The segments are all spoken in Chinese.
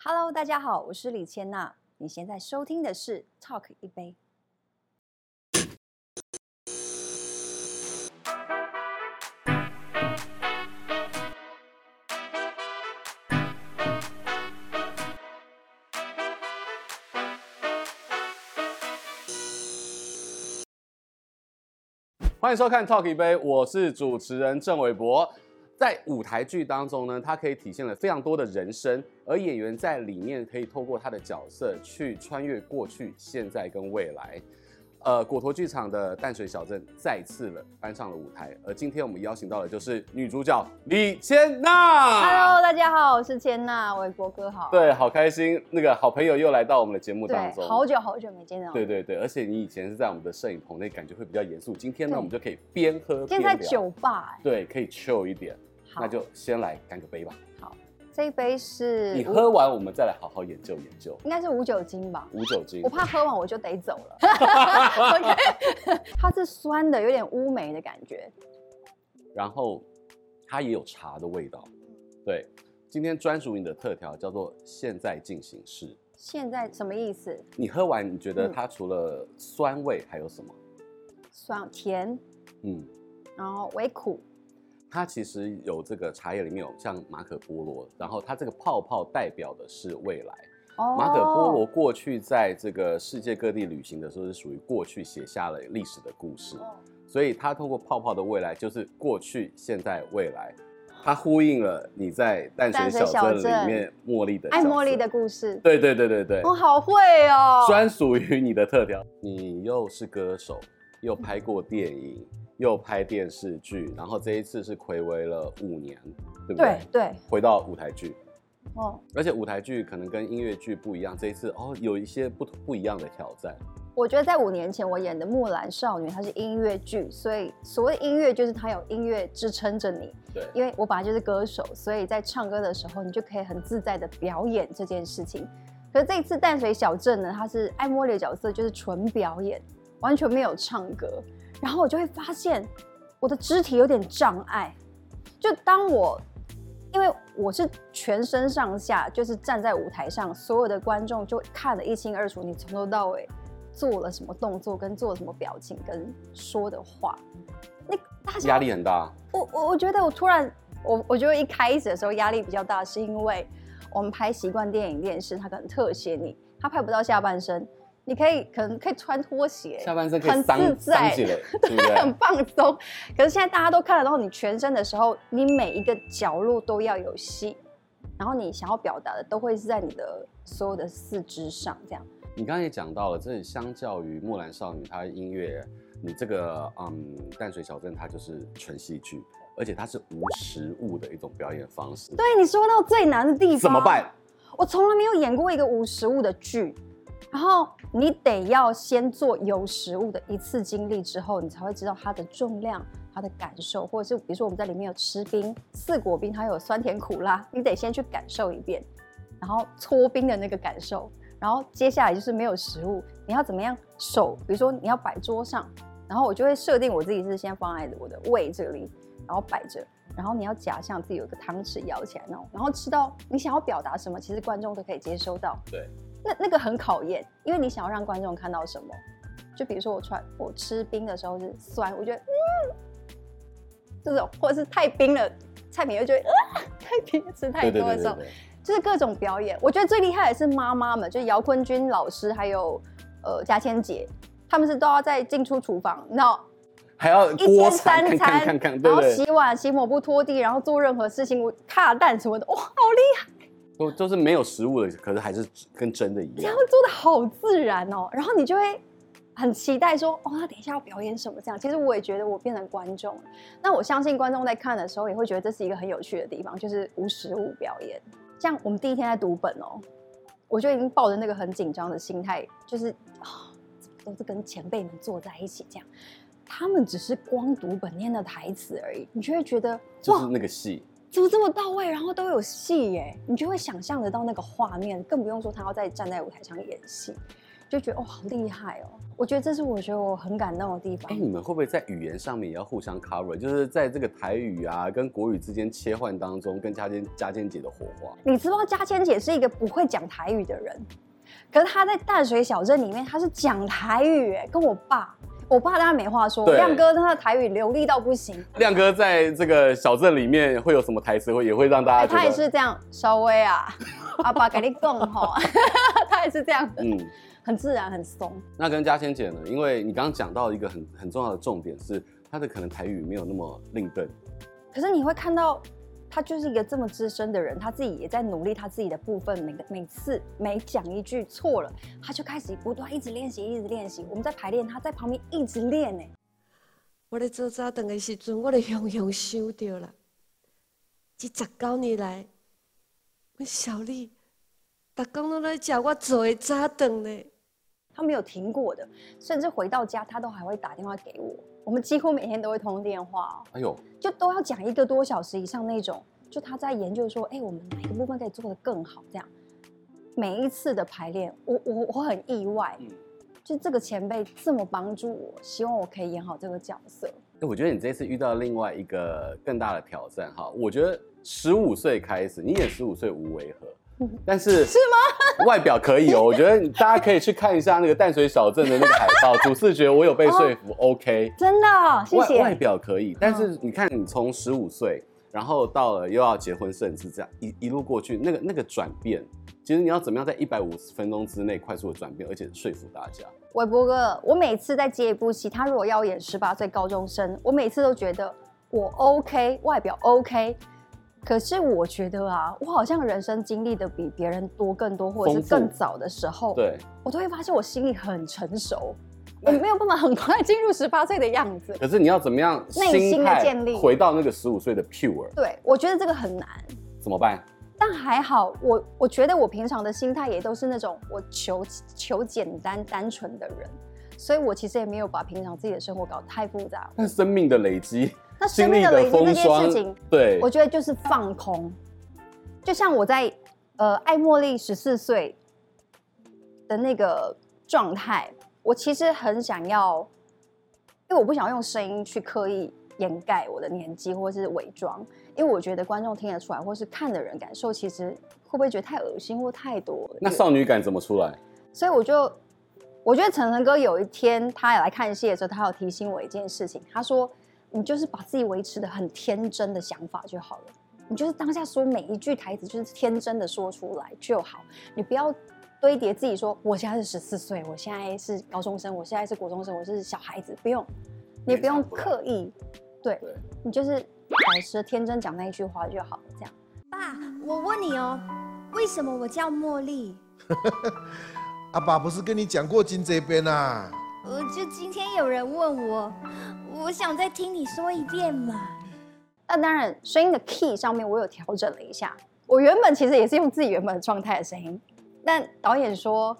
Hello，大家好，我是李千娜。你现在收听的是 Talk 一杯。欢迎收看 Talk 一杯，我是主持人郑伟博。在舞台剧当中呢，它可以体现了非常多的人生，而演员在里面可以透过他的角色去穿越过去、现在跟未来。呃，果陀剧场的淡水小镇再次了搬上了舞台，而今天我们邀请到的就是女主角李千娜。Hello，大家好，我是千娜，伟博哥好。对，好开心，那个好朋友又来到我们的节目当中。好久好久没见到。对对对，而且你以前是在我们的摄影棚内，感觉会比较严肃。今天呢，我们就可以边喝边聊。今天在酒吧，欸，对，可以 chill 一点。那就先来干个杯吧。好，这一杯是你喝完，我们再来好好研究研究。应该是无酒精吧？无酒精。我怕喝完我就得走了。OK，它是酸的，有点乌梅的感觉。然后它也有茶的味道。对，今天专属你的特调叫做“现在进行式”。现在什么意思？你喝完，你觉得它除了酸味还有什么？酸甜，嗯，然后微苦。它其实有这个茶叶里面有像马可波罗，然后它这个泡泡代表的是未来。哦，马可波罗过去在这个世界各地旅行的时候是属于过去写下了历史的故事，所以它通过泡泡的未来就是过去、现在、未来，它呼应了你在淡水小镇里面茉莉的爱茉莉的故事。对对对对对，我好会哦，专属于你的特调。你又是歌手，又拍过电影。又拍电视剧，然后这一次是暌违了五年，对不对？对对，回到舞台剧。哦，而且舞台剧可能跟音乐剧不一样，这一次哦有一些不不一样的挑战。我觉得在五年前我演的《木兰少女》它是音乐剧，所以所谓音乐就是它有音乐支撑着你。对，因为我本来就是歌手，所以在唱歌的时候你就可以很自在的表演这件事情。可是这一次淡水小镇呢，它是爱茉莉的角色，就是纯表演，完全没有唱歌。然后我就会发现我的肢体有点障碍，就当我因为我是全身上下就是站在舞台上，所有的观众就看得一清二楚，你从头到尾做了什么动作，跟做了什么表情，跟说的话，那大家压力很大。我我我觉得我突然我我觉得一开始的时候压力比较大，是因为我们拍习惯电影电视，他可能特写你，他拍不到下半身。你可以可能可以穿拖鞋，下半身可以很自在，对，对很放松。可是现在大家都看得到你全身的时候，你每一个角落都要有戏，然后你想要表达的都会是在你的所有的四肢上这样。你刚才也讲到了，这里相较于木兰少女，它的音乐，你这个嗯淡水小镇它就是纯戏剧，而且它是无实物的一种表演方式。对，你说到最难的地方，怎么办？我从来没有演过一个无实物的剧。然后你得要先做有食物的一次经历之后，你才会知道它的重量、它的感受，或者是比如说我们在里面有吃冰、四果冰，它有酸甜苦辣，你得先去感受一遍，然后搓冰的那个感受，然后接下来就是没有食物，你要怎么样手，比如说你要摆桌上，然后我就会设定我自己是先放在我的胃这里，然后摆着，然后你要假象自己有一个汤匙舀起来那种，然后吃到你想要表达什么，其实观众都可以接收到。对。那那个很考验，因为你想要让观众看到什么，就比如说我穿我吃冰的时候是酸，我觉得嗯，这种或者是太冰了，蔡明又觉得啊太冰吃太多的时候，对对对对对，就是各种表演。我觉得最厉害的是妈妈们，就是姚坤君老师还有呃嘉千姐，他们是都要在进出厨房，你知道还要一天三餐，然后洗碗、洗抹布、拖地，然后做任何事情，我卡蛋什么的，哇，好厉害！都都是没有实物的，可是还是跟真的一样。这样做的好自然哦，然后你就会很期待说，哦，他等一下要表演什么？这样，其实我也觉得我变成观众。那我相信观众在看的时候也会觉得这是一个很有趣的地方，就是无实物表演。像我们第一天在读本哦，我就已经抱着那个很紧张的心态，就是啊，都是跟前辈们坐在一起这样，他们只是光读本念的台词而已，你就会觉得就是那个戏。怎么这么到位？然后都有戏耶，你就会想象得到那个画面，更不用说他要再站在舞台上演戏。就觉得哦，好厉害哦。我觉得这是我觉得我很感动的地方。哎，你们会不会在语言上面也要互相 cover？就是在这个台语啊跟国语之间切换当中，跟嘉千嘉千姐的火花。你知道嘉千姐是一个不会讲台语的人，可是她在淡水小镇里面，她是讲台语，哎，跟我爸，我爸当然没话说。亮哥他的台语流利到不行。亮哥在这个小镇里面会有什么台词，会也会让大家？他也是这样，稍微啊，阿爸给你讲哈，他也是这样的。嗯。很自然，很松。那跟嘉千姐呢？因为你刚刚讲到一个很很重要的重点是，他的可能台语没有那么令邓。可是你会看到，他就是一个这么资深的人，他自己也在努力他自己的部分。每个每次每讲一句错了，他就开始不断一直练习，一直练习。我们在排练，他在旁边一直练呢。我在做早顿的时阵，我就雄雄想到了，这十九年来，我小丽，大家都在叫我做的早顿呢。他没有停过的，甚至回到家他都还会打电话给我。我们几乎每天都会通电话哦。哎呦，就都要讲一个多小时以上那种。就他在研究说，哎，我们哪一个部分可以做得更好？这样，每一次的排练，我我我很意外，嗯，就这个前辈这么帮助我，希望我可以演好这个角色。我觉得你这次遇到另外一个更大的挑战哈。我觉得十五岁开始，你演十五岁无违和。但是是吗？外表可以哦，我觉得大家可以去看一下那个淡水小镇的那个海报，主视觉我有被说服，OK，真的，谢谢。外表可以，但是你看你从十五岁，然后到了又要结婚甚至这样一一路过去，那个那个转变，其实你要怎么样在一百五十分钟之内快速的转变，而且说服大家。韦伯哥，我每次在接一部戏，他如果要演十八岁高中生，我每次都觉得我 OK，外表 OK。可是我觉得啊，我好像人生经历的比别人多更多，或者是更早的时候，对，我都会发现我心里很成熟，我没有办法很快进入十八岁的样子。可是你要怎么样内心的建立，回到那个十五岁的 pure？对，我觉得这个很难。怎么办？但还好，我我觉得我平常的心态也都是那种我求求简单单纯的人，所以我其实也没有把平常自己的生活搞得太复杂。但生命的累积。那生命的累积这件事情，对，我觉得就是放空。就像我在呃爱茉莉十四岁的那个状态，我其实很想要，因为我不想用声音去刻意掩盖我的年纪或是伪装，因为我觉得观众听得出来，或是看的人感受，其实会不会觉得太恶心或太多？那少女感怎么出来？所以我就我觉得晨晨哥有一天他也来看戏的时候，他有提醒我一件事情，他说。你就是把自己维持的很天真的想法就好了，你就是当下说每一句台词就是天真的说出来就好，你不要堆叠自己说我现在是十四岁，我现在是高中生，我现在是国中生，我是小孩子，不用，你不用刻意，对，你就是保持天真讲那一句话就好了，这样。爸，我问你哦，为什么我叫茉莉？阿爸不是跟你讲过金这边啊？我，就今天有人问我。我想再听你说一遍嘛。那当然，声音的 key 上面我有调整了一下。我原本其实也是用自己原本的状态的声音，但导演说，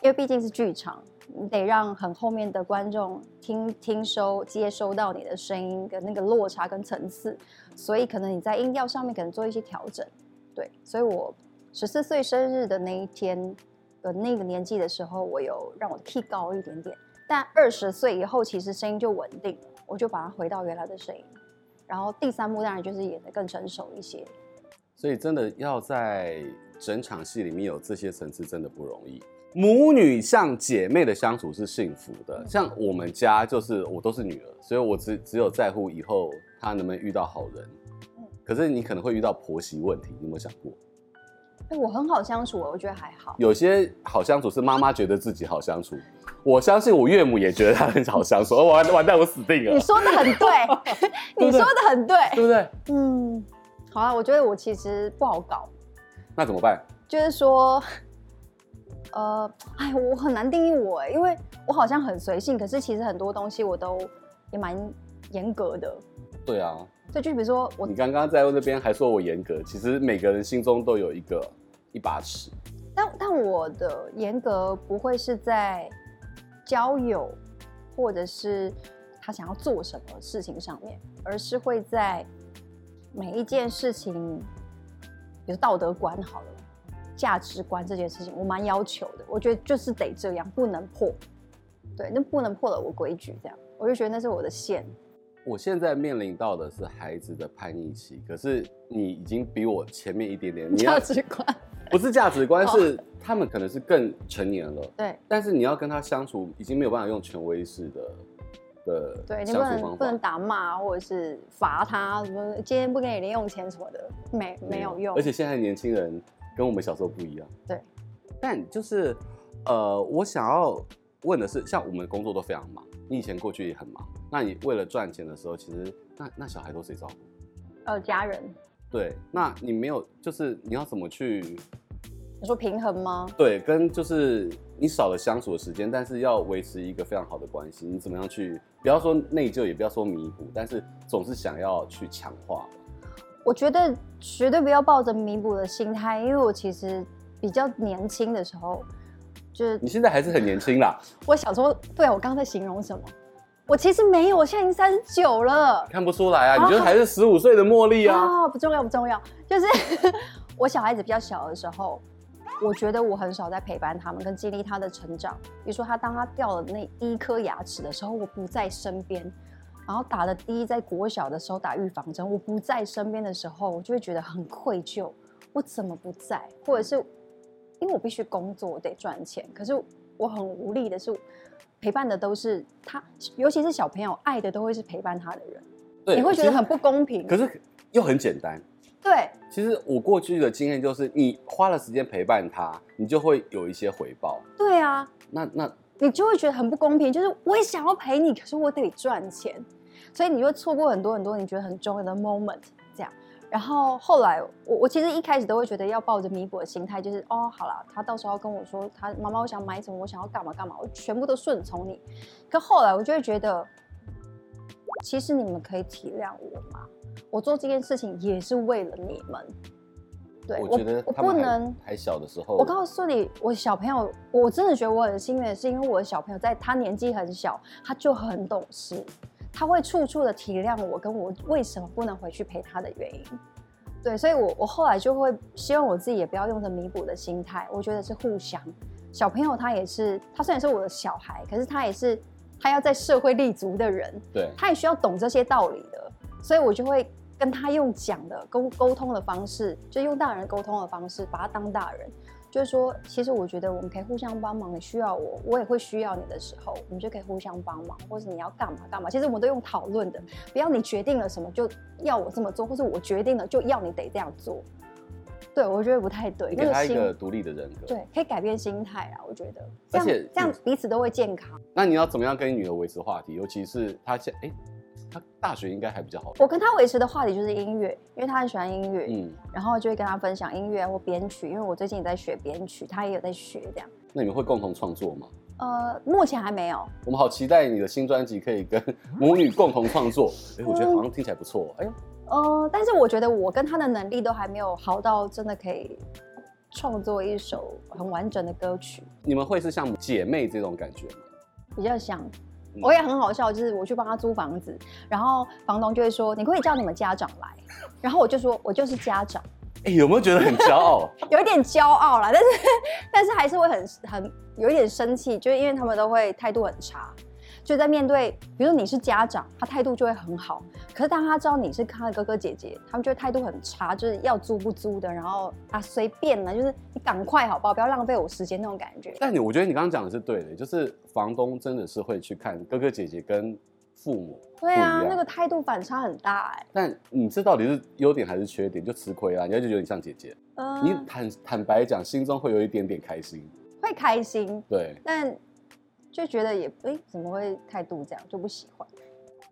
因为毕竟是剧场，你得让很后面的观众听 听收接收到你的声音的那个落差跟层次，所以可能你在音调上面可能做一些调整。对，所以我十四岁生日的那一天的那个年纪的时候，我有让我的 key 高一点点。但二十岁以后，其实声音就稳定了，我就把它回到原来的声音。然后第三幕当然就是演得更成熟一些。所以真的要在整场戏里面有这些层次，真的不容易。母女像姐妹的相处是幸福的，像我们家就是我都是女儿，所以我只只有在乎以后她能不能遇到好人。可是你可能会遇到婆媳问题，你有没有想过？我很好相处，我觉得还好。有些好相处是妈妈觉得自己好相处，我相信我岳母也觉得她很好相处。完完蛋，我死定了。你说的很对，你说的很对，对不对？嗯，好啊，我觉得我其实不好搞。那怎么办？就是说，呃，哎，我很难定义我哎，因为我好像很随性，可是其实很多东西我都也蛮严格的。对啊。对，就比如说我，你刚刚在那边还说我严格，其实每个人心中都有一个。一把尺，但但我的严格不会是在交友，或者是他想要做什么事情上面，而是会在每一件事情，比如道德观好了，价值观这件事情，我蛮要求的。我觉得就是得这样，不能破。对，那不能破了我规矩，这样我就觉得那是我的线。我现在面临到的是孩子的叛逆期，可是你已经比我前面一点点。价值观不是价值观，是他们可能是更成年了。对，但是你要跟他相处，已经没有办法用权威式的的对，你不能不能打骂或者是罚他什么，今天不给你零用钱什么的，没没有用。而且现在年轻人跟我们小时候不一样。对，但就是呃，我想要问的是，像我们工作都非常忙，你以前过去也很忙。那你为了赚钱的时候，其实那那小孩都谁照顾？呃，家人。对，那你没有，就是你要怎么去？你说平衡吗？对，跟就是你少了相处的时间，但是要维持一个非常好的关系，你怎么样去？不要说内疚，也不要说弥补，但是总是想要去强化。我觉得绝对不要抱着弥补的心态，因为我其实比较年轻的时候，就是你现在还是很年轻啦。我小时候，对，我刚刚在形容什么？我其实没有，我现在已经三十九了，看不出来啊！你觉得还是十五岁的茉莉啊？啊，不重要，不重要。就是我小孩子比较小的时候，我觉得我很少在陪伴他们，跟经历他的成长。比如说他当他掉了那第一颗牙齿的时候，我不在身边；然后打了第一在国小的时候打预防针，我不在身边的时候，我就会觉得很愧疚。我怎么不在？或者是因为我必须工作，我得赚钱，可是我很无力的是。陪伴的都是他，尤其是小朋友，爱的都会是陪伴他的人。对，你会觉得很不公平，可是又很简单。对，其实我过去的经验就是，你花了时间陪伴他，你就会有一些回报。对啊，那那你就会觉得很不公平，就是我也想要陪你，可是我得赚钱，所以你会错过很多很多你觉得很重要的 moment。然后后来，我我其实一开始都会觉得要抱着弥补的心态，就是哦，好了，他到时候跟我说，他妈妈我想买什么，我想要干嘛干嘛，我全部都顺从你。可后来我就会觉得，其实你们可以体谅我吗？我做这件事情也是为了你们。对，我觉得我不能还小的时候。我告诉你，我小朋友，我真的觉得我很幸运，是因为我的小朋友在他年纪很小，他就很懂事。他会处处的体谅我，跟我为什么不能回去陪他的原因，对，所以我我后来就会希望我自己也不要用着弥补的心态，我觉得是互相。小朋友他也是，他虽然是我的小孩，可是他也是他要在社会立足的人，对，他也需要懂这些道理的，所以我就会跟他用讲的沟沟通的方式，就用大人沟通的方式，把他当大人。就是说，其实我觉得我们可以互相帮忙。你需要我，我也会需要你的时候，我们就可以互相帮忙。或者你要干嘛干嘛，其实我们都用讨论的，不要你决定了什么就要我这么做，或者我决定了就要你得这样做。对，我觉得不太对。给他一个独立的人格，对，可以改变心态啊。我觉得，而且这样彼此都会健康。那你要怎么样跟你女儿维持话题？尤其是她现哎。他大学应该还比较好。我跟他维持的话题就是音乐，因为他很喜欢音乐，嗯，然后就会跟他分享音乐或编曲，因为我最近也在学编曲，他也有在学这样。那你们会共同创作吗？呃，目前还没有。我们好期待你的新专辑可以跟母女共同创作，哎、欸，我觉得好像听起来不错。哎呦，呃，但是我觉得我跟他的能力都还没有好到真的可以创作一首很完整的歌曲。你们会是像姐妹这种感觉吗？比较像。我也很好笑，就是我去帮他租房子，然后房东就会说：“你可以叫你们家长来。”然后我就说：“我就是家长。”哎，有没有觉得很骄傲？有一点骄傲啦，但是 但是还是会很很有一点生气，就是因为他们都会态度很差。就在面对，比如说你是家长，他态度就会很好。可是当他知道你是他的哥哥姐姐，他们就会态度很差，就是要租不租的，然后啊随便了，就是你赶快好不好，不要浪费我时间那种感觉。但你我觉得你刚刚讲的是对的，就是房东真的是会去看哥哥姐姐跟父母。对啊，那个态度反差很大哎。但你这到底是优点还是缺点？就吃亏啦，人家就觉得你像姐姐。嗯。你坦坦白讲，心中会有一点点开心。会开心。对。但。就觉得也哎，怎么会态度这样，就不喜欢。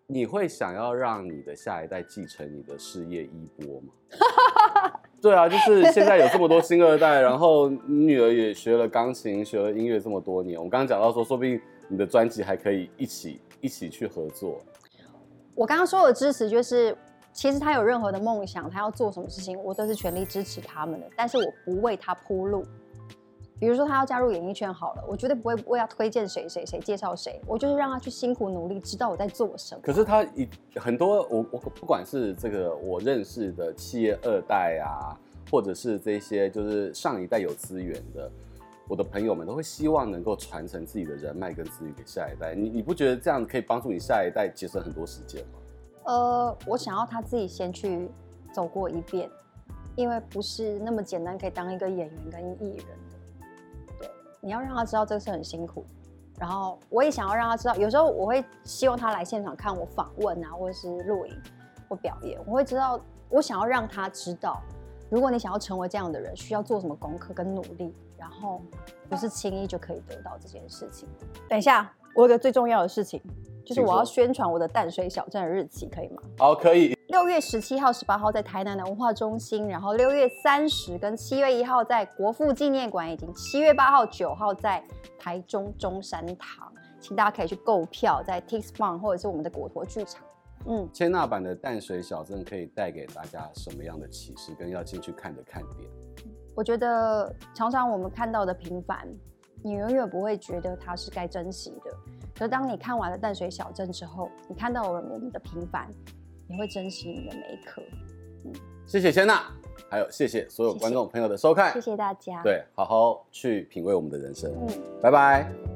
你会想要让你的下一代继承你的事业衣钵吗？对啊，就是现在有这么多新二代，然后你女儿也学了钢琴，学了音乐这么多年。我刚刚讲到说，说不定你的专辑还可以一起一起去合作。我刚刚说的支持，就是其实他有任何的梦想，他要做什么事情，我都是全力支持他们的，但是我不为他铺路。比如说他要加入演艺圈好了，我绝对不会为他推荐谁谁谁介绍谁，我就是让他去辛苦努力，知道我在做什么。可是他一很多我我不管是这个我认识的企业二代啊，或者是这些就是上一代有资源的，我的朋友们都会希望能够传承自己的人脉跟资源给下一代。你你不觉得这样可以帮助你下一代节省很多时间吗？呃，我想要他自己先去走过一遍，因为不是那么简单可以当一个演员跟艺人的。对，你要让他知道这个是很辛苦。然后我也想要让他知道，有时候我会希望他来现场看我访问啊，或者是录影或表演，我会知道，我想要让他知道，如果你想要成为这样的人，需要做什么功课跟努力，然后不是轻易就可以得到这件事情。等一下，我有个最重要的事情，就是我要宣传我的淡水小镇的日期，可以吗？好，可以。六月十七号、十八号在台南的文化中心，然后六月三十跟七月一号在国父纪念馆，以及七月八号、九号在台中中山堂，请大家可以去购票，在 TixFun 或者是我们的果陀剧场。嗯，千纳版的淡水小镇可以带给大家什么样的启示，跟要进去看的看点？我觉得常常我们看到的平凡，你永远不会觉得它是该珍惜的。可是当你看完了淡水小镇之后，你看到了我们的平凡，你会珍惜你的每一刻。嗯，谢谢千娜，还有谢谢所有观众朋友的收看，谢谢，谢谢大家。对，好好去品味我们的人生。嗯，拜拜。